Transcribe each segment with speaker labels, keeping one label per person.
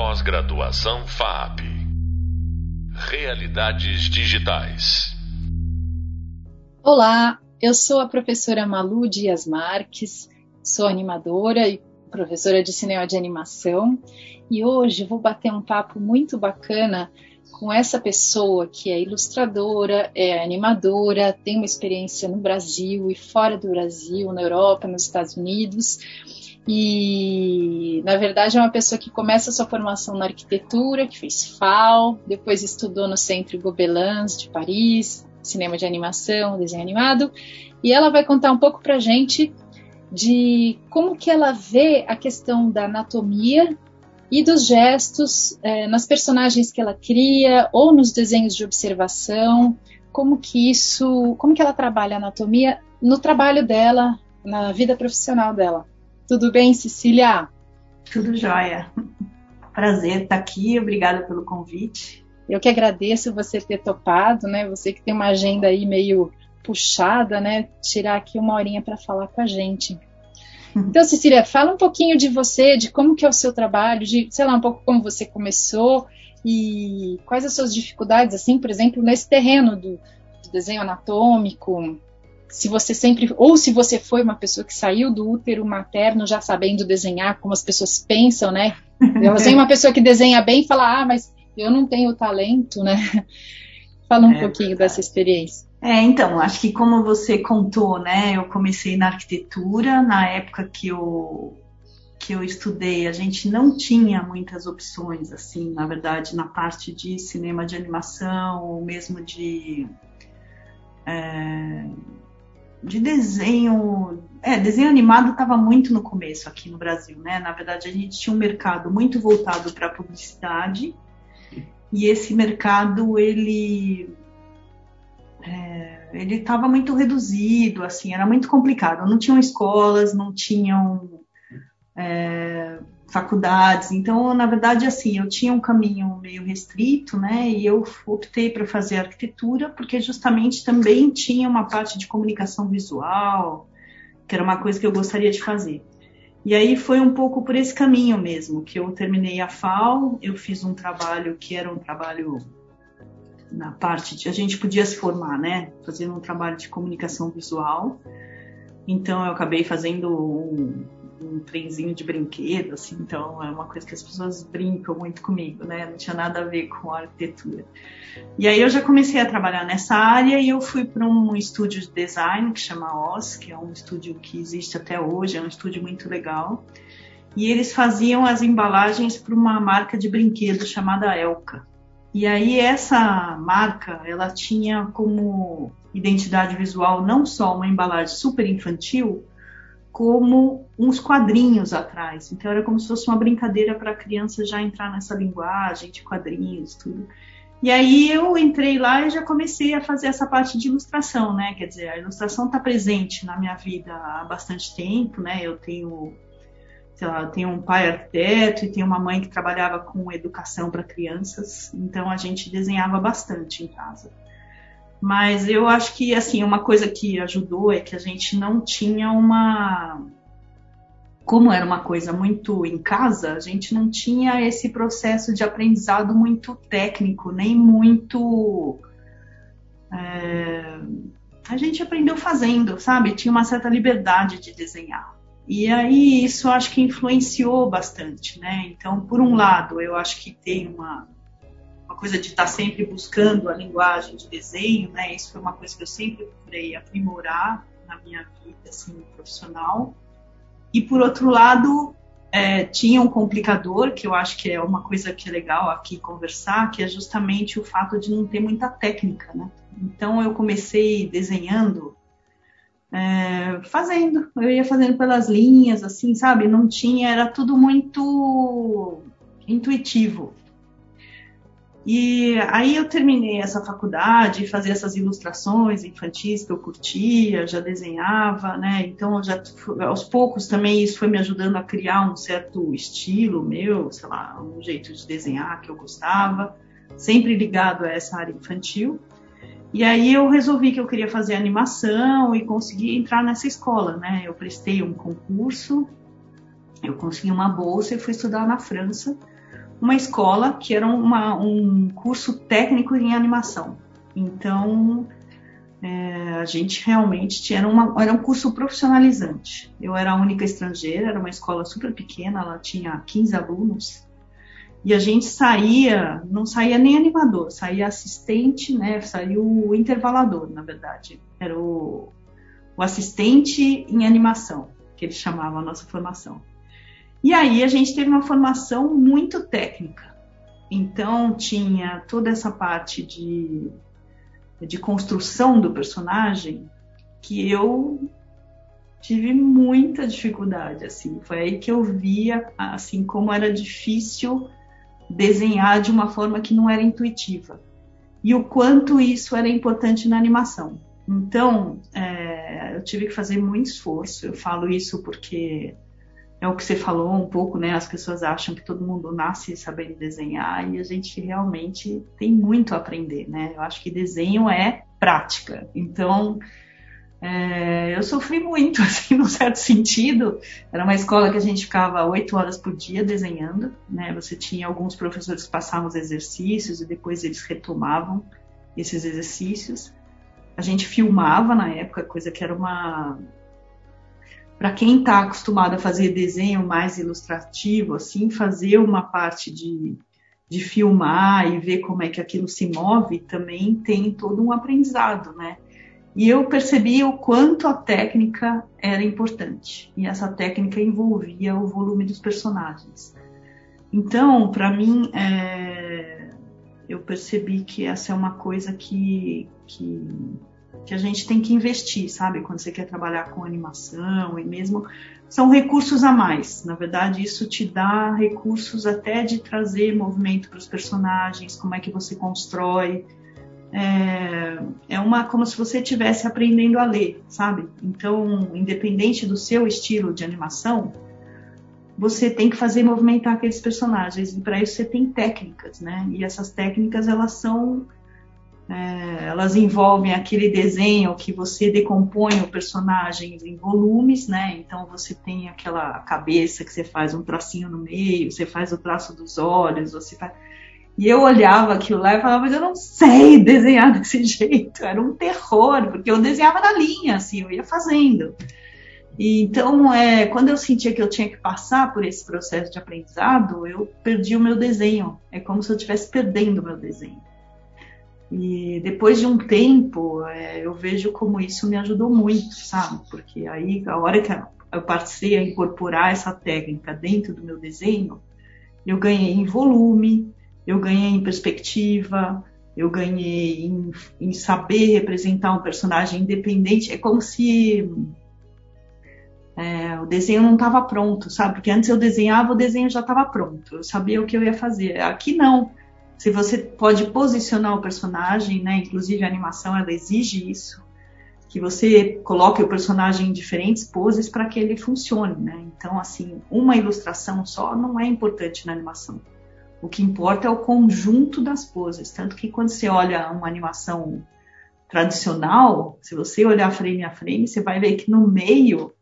Speaker 1: Pós-graduação FAP. Realidades digitais.
Speaker 2: Olá, eu sou a professora Malu Dias Marques, sou animadora e professora de cinema de animação e hoje vou bater um papo muito bacana com essa pessoa que é ilustradora, é animadora, tem uma experiência no Brasil e fora do Brasil, na Europa, nos Estados Unidos. E, na verdade, é uma pessoa que começa sua formação na arquitetura, que fez FAO, depois estudou no Centro Gobelins de Paris, cinema de animação, desenho animado, e ela vai contar um pouco pra gente de como que ela vê a questão da anatomia e dos gestos é, nas personagens que ela cria ou nos desenhos de observação, como que isso, como que ela trabalha a anatomia no trabalho dela, na vida profissional dela. Tudo bem, Cecília?
Speaker 3: Tudo jóia. Prazer estar aqui, obrigada pelo convite.
Speaker 2: Eu que agradeço você ter topado, né? Você que tem uma agenda aí meio puxada, né? Tirar aqui uma horinha para falar com a gente. Então, Cecília, fala um pouquinho de você, de como que é o seu trabalho, de, sei lá, um pouco como você começou e quais as suas dificuldades, assim, por exemplo, nesse terreno do, do desenho anatômico, se você sempre, ou se você foi uma pessoa que saiu do útero materno já sabendo desenhar, como as pessoas pensam, né? Elas vem uma pessoa que desenha bem e fala, ah, mas eu não tenho talento, né? Fala um é pouquinho verdade. dessa experiência.
Speaker 3: É, então, acho que como você contou, né, eu comecei na arquitetura, na época que eu, que eu estudei, a gente não tinha muitas opções, assim, na verdade, na parte de cinema de animação, ou mesmo de, é, de desenho, é, desenho animado estava muito no começo aqui no Brasil, né, na verdade a gente tinha um mercado muito voltado para publicidade, e esse mercado, ele é, ele estava muito reduzido, assim, era muito complicado. Não tinham escolas, não tinham é, faculdades. Então, na verdade, assim, eu tinha um caminho meio restrito, né? E eu optei para fazer arquitetura porque justamente também tinha uma parte de comunicação visual, que era uma coisa que eu gostaria de fazer. E aí foi um pouco por esse caminho mesmo que eu terminei a FAO, eu fiz um trabalho que era um trabalho na parte de a gente podia se formar, né, fazendo um trabalho de comunicação visual. Então eu acabei fazendo um, um trenzinho de brinquedo, assim, então é uma coisa que as pessoas brincam muito comigo, né? Não tinha nada a ver com a arquitetura. E aí eu já comecei a trabalhar nessa área e eu fui para um estúdio de design que chama Oz, que é um estúdio que existe até hoje, é um estúdio muito legal. E eles faziam as embalagens para uma marca de brinquedo chamada Elka. E aí essa marca, ela tinha como identidade visual não só uma embalagem super infantil, como uns quadrinhos atrás. Então era como se fosse uma brincadeira para a criança já entrar nessa linguagem de quadrinhos, tudo. E aí eu entrei lá e já comecei a fazer essa parte de ilustração, né? Quer dizer, a ilustração está presente na minha vida há bastante tempo, né? Eu tenho sei lá, eu tenho um pai arquiteto e tenho uma mãe que trabalhava com educação para crianças, então a gente desenhava bastante em casa. Mas eu acho que assim uma coisa que ajudou é que a gente não tinha uma como era uma coisa muito em casa, a gente não tinha esse processo de aprendizado muito técnico, nem muito. É, a gente aprendeu fazendo, sabe? Tinha uma certa liberdade de desenhar. E aí isso acho que influenciou bastante, né? Então, por um lado, eu acho que tem uma, uma coisa de estar sempre buscando a linguagem de desenho, né? Isso foi uma coisa que eu sempre procurei aprimorar na minha vida assim, profissional. E por outro lado, é, tinha um complicador, que eu acho que é uma coisa que é legal aqui conversar, que é justamente o fato de não ter muita técnica, né? Então eu comecei desenhando é, fazendo, eu ia fazendo pelas linhas, assim, sabe? Não tinha, era tudo muito intuitivo. E aí eu terminei essa faculdade, fazia essas ilustrações infantis que eu curtia, já desenhava, né? Então já aos poucos também isso foi me ajudando a criar um certo estilo meu, sei lá, um jeito de desenhar que eu gostava, sempre ligado a essa área infantil. E aí eu resolvi que eu queria fazer animação e consegui entrar nessa escola, né? Eu prestei um concurso, eu consegui uma bolsa e fui estudar na França, uma escola que era uma, um curso técnico em animação. Então, é, a gente realmente tinha uma, era um curso profissionalizante. Eu era a única estrangeira, era uma escola super pequena, ela tinha 15 alunos. E a gente saía, não saía nem animador, saía assistente, né? Saiu o intervalador, na verdade. Era o, o assistente em animação, que eles chamavam a nossa formação. E aí a gente teve uma formação muito técnica. Então tinha toda essa parte de, de construção do personagem que eu tive muita dificuldade, assim. Foi aí que eu via, assim, como era difícil desenhar de uma forma que não era intuitiva. E o quanto isso era importante na animação. Então, é, eu tive que fazer muito esforço. Eu falo isso porque é o que você falou um pouco, né? As pessoas acham que todo mundo nasce sabendo desenhar e a gente realmente tem muito a aprender, né? Eu acho que desenho é prática. Então, é, eu sofri muito, assim, num certo sentido. Era uma escola que a gente ficava oito horas por dia desenhando, né? Você tinha alguns professores que passavam os exercícios e depois eles retomavam esses exercícios. A gente filmava na época, coisa que era uma para quem está acostumado a fazer desenho mais ilustrativo, assim, fazer uma parte de, de filmar e ver como é que aquilo se move também tem todo um aprendizado, né? E eu percebi o quanto a técnica era importante. E essa técnica envolvia o volume dos personagens. Então, para mim, é... eu percebi que essa é uma coisa que, que que a gente tem que investir, sabe? Quando você quer trabalhar com animação e mesmo são recursos a mais. Na verdade, isso te dá recursos até de trazer movimento para os personagens, como é que você constrói. É, é uma como se você estivesse aprendendo a ler, sabe? Então, independente do seu estilo de animação, você tem que fazer movimentar aqueles personagens e para isso você tem técnicas, né? E essas técnicas elas são é, elas envolvem aquele desenho que você decompõe o personagem em volumes, né? Então você tem aquela cabeça que você faz um tracinho no meio, você faz o traço dos olhos, você faz... E eu olhava aquilo lá e falava, mas eu não sei desenhar desse jeito. Era um terror, porque eu desenhava na linha, assim, eu ia fazendo. E, então, é, quando eu sentia que eu tinha que passar por esse processo de aprendizado, eu perdi o meu desenho. É como se eu estivesse perdendo o meu desenho. E depois de um tempo, é, eu vejo como isso me ajudou muito, sabe? Porque aí, a hora que eu passei a incorporar essa técnica dentro do meu desenho, eu ganhei em volume, eu ganhei em perspectiva, eu ganhei em, em saber representar um personagem independente. É como se é, o desenho não estava pronto, sabe? Porque antes eu desenhava, o desenho já estava pronto, eu sabia o que eu ia fazer. Aqui não se você pode posicionar o personagem, né? Inclusive a animação ela exige isso, que você coloque o personagem em diferentes poses para que ele funcione, né? Então, assim, uma ilustração só não é importante na animação. O que importa é o conjunto das poses, tanto que quando você olha uma animação tradicional, se você olhar frame a frame, você vai ver que no meio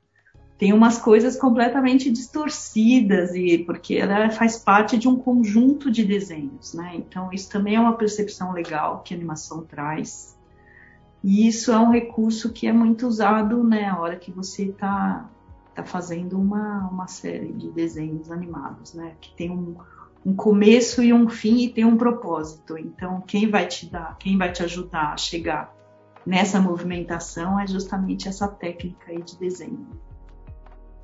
Speaker 3: tem umas coisas completamente distorcidas e porque ela faz parte de um conjunto de desenhos, né? Então isso também é uma percepção legal que a animação traz. E isso é um recurso que é muito usado, né, a hora que você está tá fazendo uma, uma série de desenhos animados, né? Que tem um, um começo e um fim e tem um propósito. Então quem vai te dar, quem vai te ajudar a chegar nessa movimentação é justamente essa técnica aí de desenho.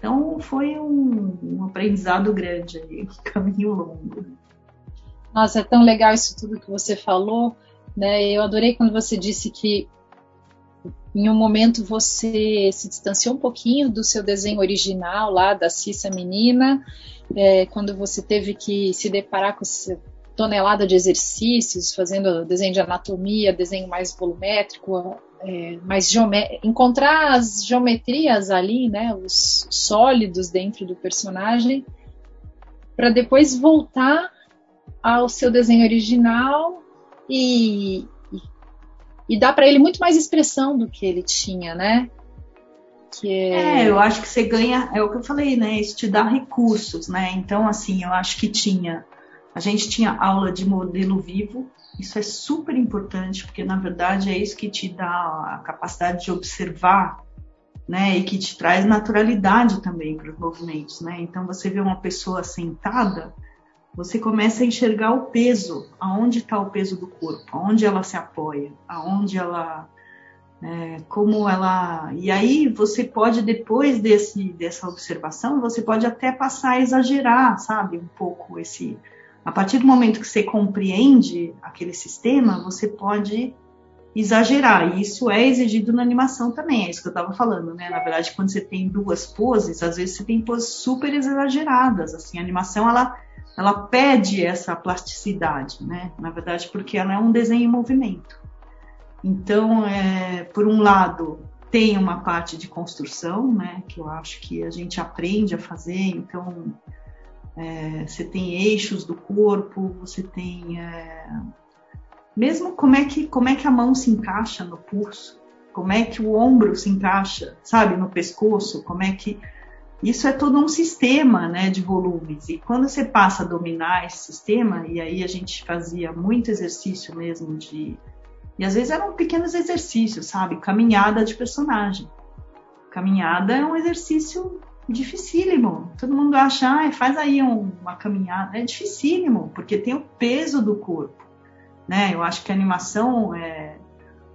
Speaker 3: Então foi um, um aprendizado grande um caminho longo.
Speaker 2: Nossa, é tão legal isso tudo que você falou, né? Eu adorei quando você disse que em um momento você se distanciou um pouquinho do seu desenho original lá da Cissa Menina, é, quando você teve que se deparar com essa tonelada de exercícios, fazendo desenho de anatomia, desenho mais volumétrico, é, encontrar as geometrias ali, né, os sólidos dentro do personagem, para depois voltar ao seu desenho original e, e, e dar para ele muito mais expressão do que ele tinha, né?
Speaker 3: É... é... eu acho que você ganha, é o que eu falei, né? Isso te dá recursos, né? Então, assim, eu acho que tinha A gente tinha aula de modelo vivo, isso é super importante, porque na verdade é isso que te dá a capacidade de observar, né? E que te traz naturalidade também para os movimentos, né? Então você vê uma pessoa sentada, você começa a enxergar o peso, aonde está o peso do corpo, aonde ela se apoia, aonde ela é, como ela. E aí você pode, depois desse, dessa observação, você pode até passar a exagerar, sabe, um pouco esse. A partir do momento que você compreende aquele sistema, você pode exagerar. E isso é exigido na animação também, é isso que eu estava falando, né? Na verdade, quando você tem duas poses, às vezes você tem poses super exageradas. Assim, a animação ela ela pede essa plasticidade, né? Na verdade, porque ela é um desenho em movimento. Então, é, por um lado, tem uma parte de construção, né? Que eu acho que a gente aprende a fazer. Então, é, você tem eixos do corpo, você tem é, mesmo como é que como é que a mão se encaixa no pulso, como é que o ombro se encaixa, sabe, no pescoço, como é que isso é todo um sistema né, de volumes. E quando você passa a dominar esse sistema, e aí a gente fazia muito exercício mesmo de. E às vezes eram pequenos exercícios, sabe? Caminhada de personagem. Caminhada é um exercício dificílimo. Todo mundo acha, ah, faz aí um, uma caminhada. É dificílimo, porque tem o peso do corpo. Né? Eu acho que a animação é.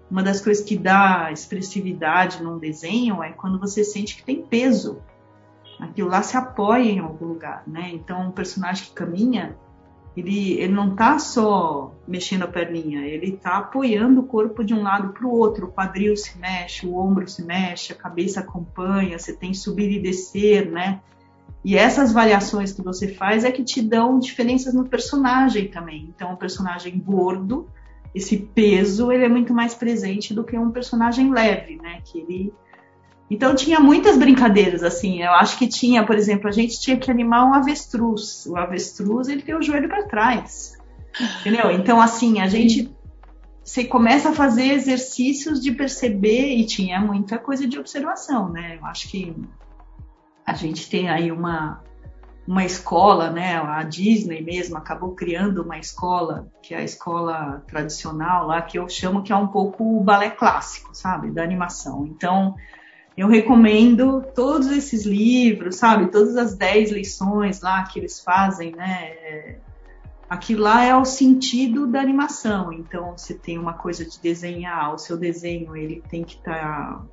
Speaker 3: Uma das coisas que dá expressividade num desenho é quando você sente que tem peso aquilo lá se apoia em algum lugar, né? Então, um personagem que caminha, ele, ele não está só mexendo a perninha, ele está apoiando o corpo de um lado para o outro. O quadril se mexe, o ombro se mexe, a cabeça acompanha, você tem subir e descer, né? E essas variações que você faz é que te dão diferenças no personagem também. Então, um personagem gordo, esse peso, ele é muito mais presente do que um personagem leve, né? Que ele então tinha muitas brincadeiras assim. Eu acho que tinha, por exemplo, a gente tinha que animar um avestruz. O avestruz ele tem o joelho para trás, entendeu? Então assim a gente você começa a fazer exercícios de perceber e tinha muita coisa de observação, né? Eu acho que a gente tem aí uma uma escola, né? A Disney mesmo acabou criando uma escola que é a escola tradicional lá que eu chamo que é um pouco o balé clássico, sabe, da animação. Então eu recomendo todos esses livros, sabe? Todas as 10 lições lá que eles fazem, né? Aquilo lá é o sentido da animação. Então, você tem uma coisa de desenhar, o seu desenho ele tem que estar tá,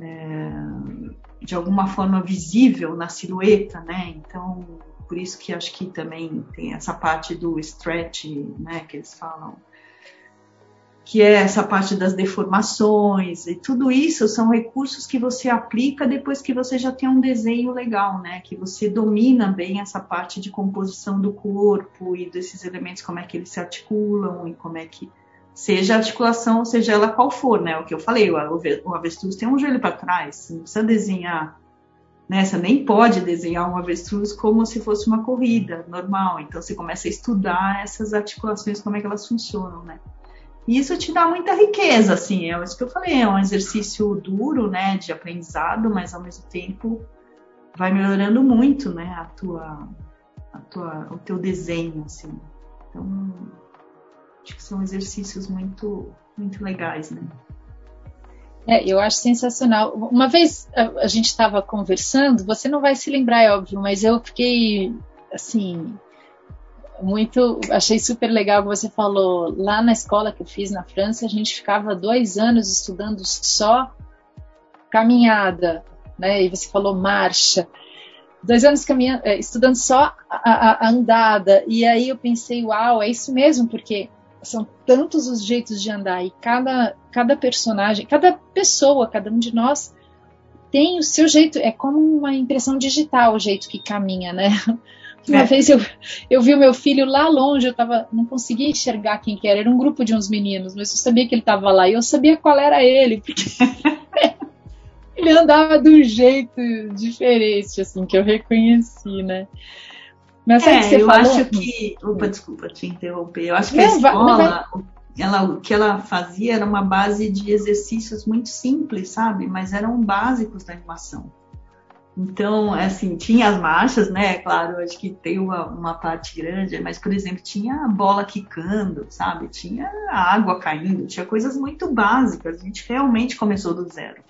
Speaker 3: é, de alguma forma visível na silhueta, né? Então, por isso que acho que também tem essa parte do stretch, né? Que eles falam que é essa parte das deformações e tudo isso são recursos que você aplica depois que você já tem um desenho legal, né? Que você domina bem essa parte de composição do corpo e desses elementos, como é que eles se articulam e como é que seja a articulação, seja ela qual for, né? O que eu falei, o avestruz tem um joelho para trás, você não precisa desenhar, né? Você nem pode desenhar um avestruz como se fosse uma corrida normal. Então você começa a estudar essas articulações, como é que elas funcionam, né? E isso te dá muita riqueza, assim, é isso que eu falei, é um exercício duro, né, de aprendizado, mas ao mesmo tempo vai melhorando muito, né, a tua, a tua, o teu desenho, assim. Então, acho que são exercícios muito, muito legais, né.
Speaker 2: É, eu acho sensacional. Uma vez a, a gente estava conversando, você não vai se lembrar, é óbvio, mas eu fiquei assim muito, achei super legal que você falou. Lá na escola que eu fiz na França, a gente ficava dois anos estudando só caminhada, né? E você falou marcha. Dois anos caminhando, é, estudando só a, a, a andada. E aí eu pensei, uau, é isso mesmo, porque são tantos os jeitos de andar e cada, cada personagem, cada pessoa, cada um de nós tem o seu jeito, é como uma impressão digital o jeito que caminha, né? Uma é. vez eu, eu vi o meu filho lá longe, eu tava, não conseguia enxergar quem que era, era um grupo de uns meninos, mas eu sabia que ele estava lá e eu sabia qual era ele, porque ele andava de um jeito diferente, assim, que eu reconheci, né?
Speaker 3: Mas é, que você eu falou? acho que. Opa, desculpa te interromper. Eu acho que a escola, ela, o que ela fazia era uma base de exercícios muito simples, sabe? Mas eram básicos da animação. Então, assim, tinha as marchas, né? Claro, acho que tem uma, uma parte grande, mas, por exemplo, tinha a bola quicando, sabe? Tinha a água caindo, tinha coisas muito básicas. A gente realmente começou do zero.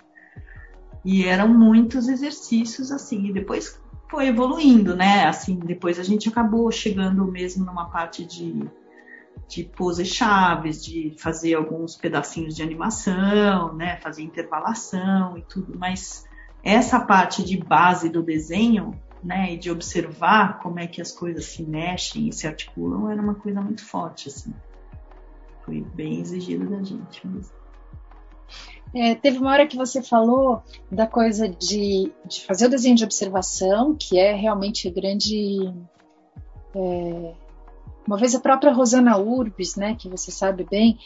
Speaker 3: E eram muitos exercícios, assim, e depois foi evoluindo, né? Assim, depois a gente acabou chegando mesmo numa parte de, de pose chaves, de fazer alguns pedacinhos de animação, né? Fazer intervalação e tudo, mas essa parte de base do desenho, né, e de observar como é que as coisas se mexem e se articulam, era uma coisa muito forte, assim. Foi bem exigido da gente mesmo.
Speaker 2: É, teve uma hora que você falou da coisa de, de, fazer o desenho de observação, que é realmente grande. É, uma vez a própria Rosana Urbis, né, que você sabe bem,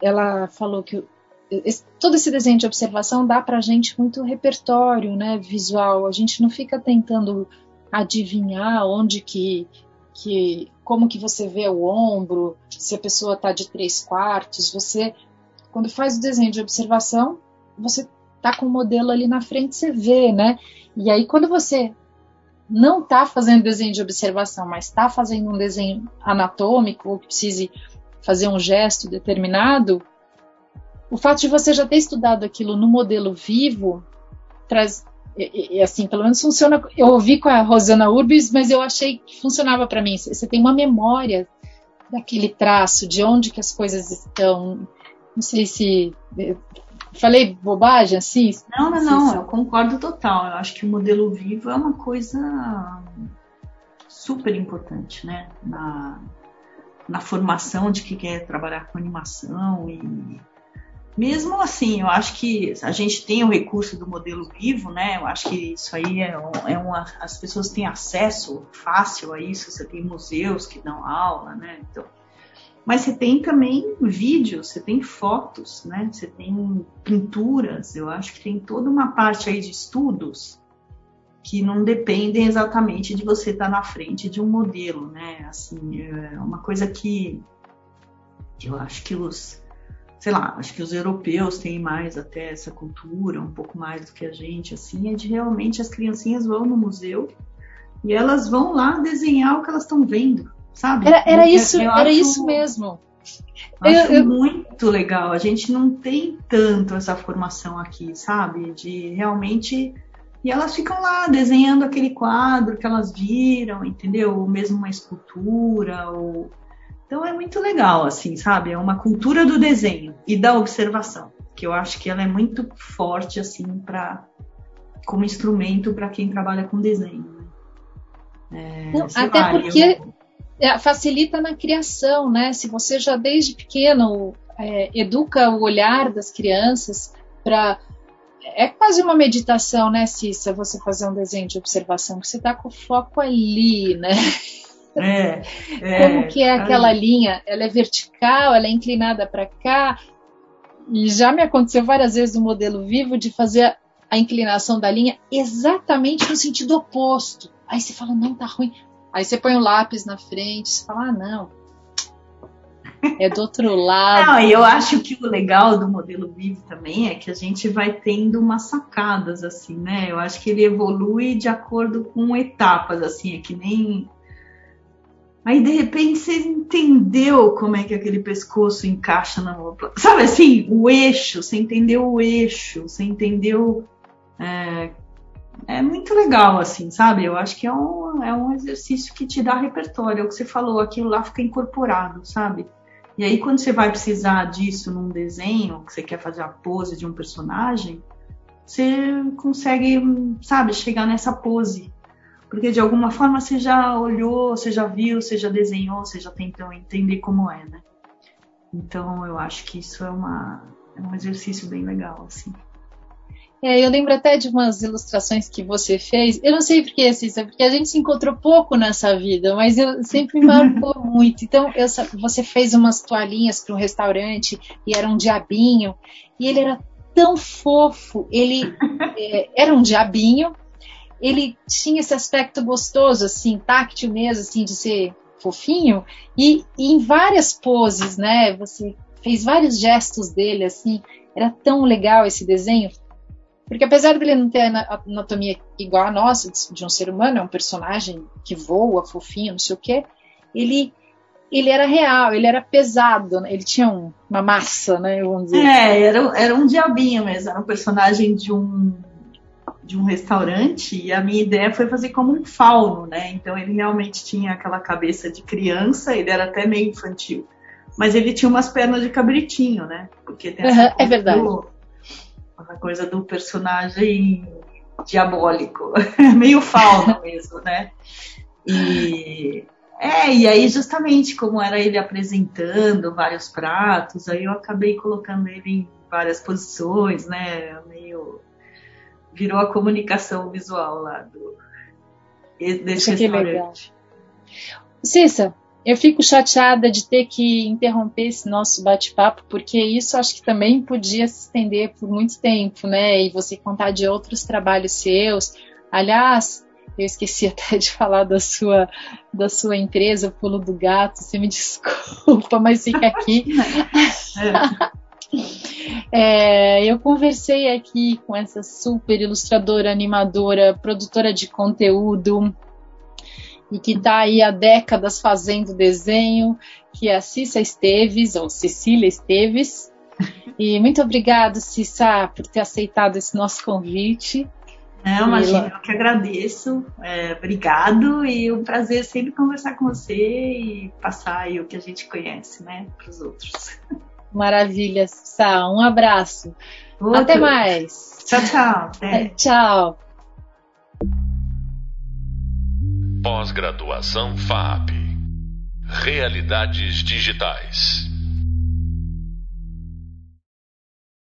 Speaker 2: ela falou que todo esse desenho de observação dá para a gente muito repertório né, visual. A gente não fica tentando adivinhar onde que, que como que você vê o ombro, se a pessoa está de três quartos. Você, quando faz o desenho de observação, você tá com o modelo ali na frente, você vê, né? E aí quando você não está fazendo desenho de observação, mas está fazendo um desenho anatômico ou que precise fazer um gesto determinado, o fato de você já ter estudado aquilo no modelo vivo traz e, e, assim, pelo menos funciona. Eu ouvi com a Rosana Urbis, mas eu achei que funcionava para mim. Você tem uma memória daquele traço, de onde que as coisas estão. Não sei se falei bobagem assim.
Speaker 3: Não, não, não. Eu concordo total. Eu acho que o modelo vivo é uma coisa super importante, né? Na, na formação de quem quer trabalhar com animação e mesmo assim, eu acho que a gente tem o recurso do modelo vivo, né? Eu acho que isso aí é, é uma. As pessoas têm acesso fácil a isso, você tem museus que dão aula, né? Então, mas você tem também vídeos, você tem fotos, né? Você tem pinturas, eu acho que tem toda uma parte aí de estudos que não dependem exatamente de você estar na frente de um modelo, né? Assim, é uma coisa que eu acho que os sei lá, acho que os europeus têm mais até essa cultura, um pouco mais do que a gente, assim, é de realmente as criancinhas vão no museu e elas vão lá desenhar o que elas estão vendo, sabe?
Speaker 2: Era, era isso, eu era acho, isso mesmo.
Speaker 3: Acho eu, muito legal. A gente não tem tanto essa formação aqui, sabe? De realmente e elas ficam lá desenhando aquele quadro que elas viram, entendeu? Ou mesmo uma escultura, ou então é muito legal, assim, sabe? É uma cultura do desenho e da observação, que eu acho que ela é muito forte, assim, para como instrumento para quem trabalha com desenho.
Speaker 2: Né? É, Não, até lá, porque eu... É, facilita na criação, né? Se você já desde pequeno é, educa o olhar das crianças para é quase uma meditação, né, Cissa? Você fazer um desenho de observação, que você está com o foco ali, né?
Speaker 3: É,
Speaker 2: é, Como que é aquela linha? Ela é vertical, ela é inclinada para cá. E já me aconteceu várias vezes no modelo vivo de fazer a inclinação da linha exatamente no sentido oposto. Aí você fala, não, tá ruim. Aí você põe o lápis na frente, você fala, ah, não. É do outro lado.
Speaker 3: Não, e eu acho que o legal do modelo vivo também é que a gente vai tendo umas sacadas, assim, né? Eu acho que ele evolui de acordo com etapas, assim, é que nem Aí de repente você entendeu como é que aquele pescoço encaixa na sabe assim, o eixo, você entendeu o eixo, você entendeu é, é muito legal assim, sabe? Eu acho que é um, é um exercício que te dá repertório, é o que você falou, aquilo lá fica incorporado, sabe? E aí quando você vai precisar disso num desenho, que você quer fazer a pose de um personagem, você consegue, sabe, chegar nessa pose porque de alguma forma você já olhou, você já viu, você já desenhou, você já tentou entender como é, né? Então eu acho que isso é, uma, é um exercício bem legal, assim.
Speaker 2: É, eu lembro até de umas ilustrações que você fez. Eu não sei porquê, Cissa, porque a gente se encontrou pouco nessa vida, mas eu sempre me marcou muito. Então, eu, você fez umas toalhinhas para um restaurante e era um diabinho, e ele era tão fofo. Ele é, era um diabinho, ele tinha esse aspecto gostoso, assim, táctil mesmo, assim, de ser fofinho, e, e, em várias poses, né? Você fez vários gestos dele, assim, era tão legal esse desenho. Porque apesar dele não ter anatomia igual a nossa, de um ser humano, é um personagem que voa, fofinho, não sei o quê, ele, ele era real, ele era pesado, né? ele tinha um, uma massa, né? Vamos dizer.
Speaker 3: É, era, era um diabinho mesmo, era um personagem de um de um restaurante e a minha ideia foi fazer como um fauno, né? Então ele realmente tinha aquela cabeça de criança, ele era até meio infantil, mas ele tinha umas pernas de cabritinho, né?
Speaker 2: Porque tem uhum, é verdade. Do,
Speaker 3: coisa do personagem diabólico, meio fauno mesmo, né? E é, e aí justamente como era ele apresentando vários pratos, aí eu acabei colocando ele em várias posições, né? Meio virou a comunicação visual lá do desse Isso restaurante. Legal.
Speaker 2: Cissa, eu fico chateada de ter que interromper esse nosso bate-papo, porque isso acho que também podia se estender por muito tempo, né? E você contar de outros trabalhos seus. Aliás, eu esqueci até de falar da sua, da sua empresa, o Pulo do Gato. Você me desculpa, mas fica aqui. é. É, eu conversei aqui com essa super ilustradora, animadora, produtora de conteúdo e que está aí há décadas fazendo desenho, que é a Cissa Esteves, ou Cecília Esteves. E muito obrigada, Cissa, por ter aceitado esse nosso convite.
Speaker 3: Não, imagina, eu que agradeço. É, obrigado e um prazer sempre conversar com você e passar o que a gente conhece, né, para os outros.
Speaker 2: Maravilha, Sá. Um abraço. Outro. Até mais.
Speaker 3: Tchau, tchau.
Speaker 2: É, tchau.
Speaker 1: Pós-graduação FAP. Realidades digitais.